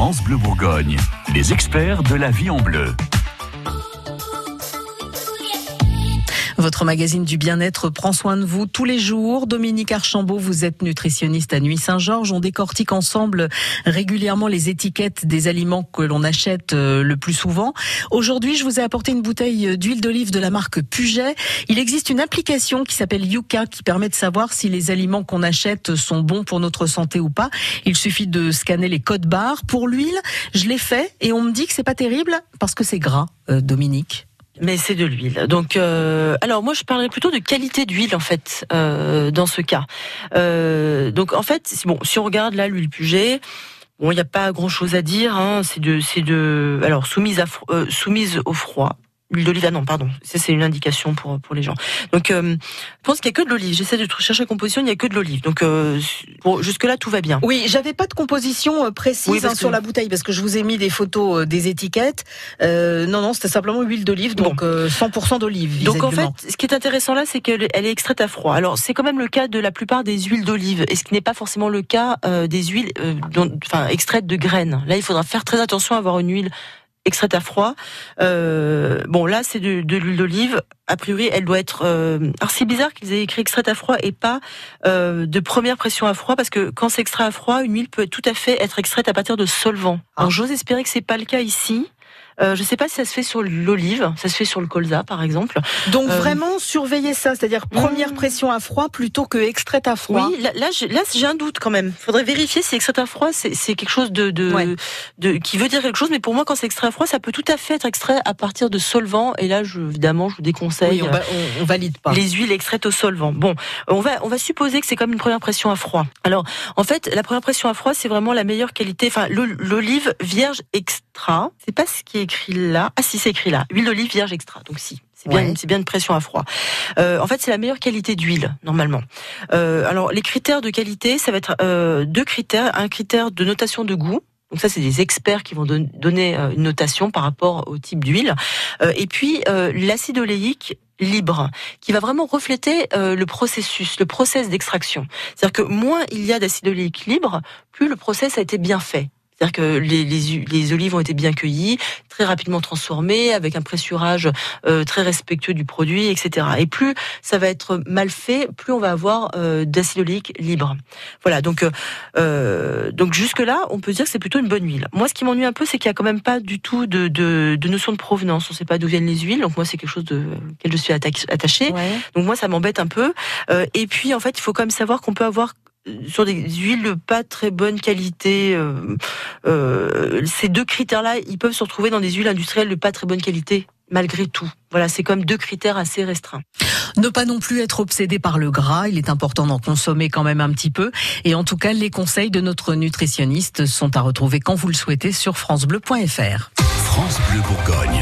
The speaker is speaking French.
France Bleu Bourgogne, les experts de la vie en bleu. Votre magazine du bien-être prend soin de vous tous les jours. Dominique Archambault, vous êtes nutritionniste à Nuit Saint-Georges. On décortique ensemble régulièrement les étiquettes des aliments que l'on achète euh, le plus souvent. Aujourd'hui, je vous ai apporté une bouteille d'huile d'olive de la marque Puget. Il existe une application qui s'appelle Yuka qui permet de savoir si les aliments qu'on achète sont bons pour notre santé ou pas. Il suffit de scanner les codes barres. Pour l'huile, je l'ai fait et on me dit que c'est pas terrible parce que c'est gras, euh, Dominique. Mais c'est de l'huile. Donc, euh, alors moi, je parlerais plutôt de qualité d'huile en fait euh, dans ce cas. Euh, donc, en fait, bon, si on regarde là l'huile Puget, bon, il n'y a pas grand chose à dire. Hein, c'est de, c'est de, alors soumise à, soumise au froid. L'huile d'olive, ah non, pardon, c'est une indication pour pour les gens. Donc, euh, je pense qu'il y a que de l'olive. J'essaie de chercher la composition, il n'y a que de l'olive. Donc, euh, jusque là tout va bien. Oui, j'avais pas de composition euh, précise hein, sur la bouteille parce que je vous ai mis des photos des étiquettes. non, non, c'était simplement huile d'olive, donc 100% d'olive. Donc en fait, ce qui est intéressant là, c'est qu'elle est extraite à froid. Alors c'est quand même le cas de la plupart des huiles d'olive, et ce qui n'est pas forcément le cas des huiles, enfin extraites de graines. Là, il faudra faire très attention à avoir une huile extraite à froid. Euh, bon, là, c'est de, l'huile d'olive. A priori, elle doit être. Euh... Alors, c'est bizarre qu'ils aient écrit extraite à froid et pas euh, de première pression à froid, parce que quand c'est extrait à froid, une huile peut tout à fait être extraite à partir de solvant. Alors, ah. j'ose espérer que c'est pas le cas ici. Euh, je ne sais pas si ça se fait sur l'olive, ça se fait sur le colza par exemple. Donc euh, vraiment surveiller ça, c'est-à-dire première hmm. pression à froid plutôt que extraite à froid. Oui, là, là j'ai un doute quand même. Faudrait vérifier si extrait à froid c'est quelque chose de, de, de, qui veut dire quelque chose, mais pour moi quand c'est extrait à froid, ça peut tout à fait être extrait à partir de solvant. Et là, je, évidemment, je vous déconseille. Oui, on, valide pas. Les huiles extraites au solvant. Bon, on va on va supposer que c'est comme une première pression à froid. Alors en fait, la première pression à froid, c'est vraiment la meilleure qualité. Enfin, l'olive vierge extra. C'est pas ce qui est écrit là. Ah si, c'est écrit là. Huile d'olive vierge extra. Donc si. C'est bien, c'est bien une pression à froid. Euh, en fait, c'est la meilleure qualité d'huile normalement. Euh, alors, les critères de qualité, ça va être euh, deux critères. Un critère de notation de goût. Donc ça, c'est des experts qui vont donner une notation par rapport au type d'huile. et puis l'acide oléique libre, qui va vraiment refléter le processus, le process d'extraction. C'est-à-dire que moins il y a d'acide oléique libre, plus le process a été bien fait. C'est-à-dire que les, les, les, olives ont été bien cueillies, très rapidement transformées, avec un pressurage euh, très respectueux du produit, etc. Et plus ça va être mal fait, plus on va avoir euh, d'acide oléique libre. Voilà, donc euh, donc jusque là, on peut dire que c'est plutôt une bonne huile. Moi, ce qui m'ennuie un peu, c'est qu'il y a quand même pas du tout de, de, de notion de provenance. On ne sait pas d'où viennent les huiles, donc moi c'est quelque chose de auquel je suis attachée. Donc moi, ça m'embête un peu. Euh, et puis en fait, il faut quand même savoir qu'on peut avoir sur des huiles de pas très bonne qualité. Euh, euh, ces deux critères-là, ils peuvent se retrouver dans des huiles industrielles de pas très bonne qualité, malgré tout. Voilà, c'est comme deux critères assez restreints. Ne pas non plus être obsédé par le gras, il est important d'en consommer quand même un petit peu. Et en tout cas, les conseils de notre nutritionniste sont à retrouver quand vous le souhaitez sur francebleu.fr. France Bleu Bourgogne.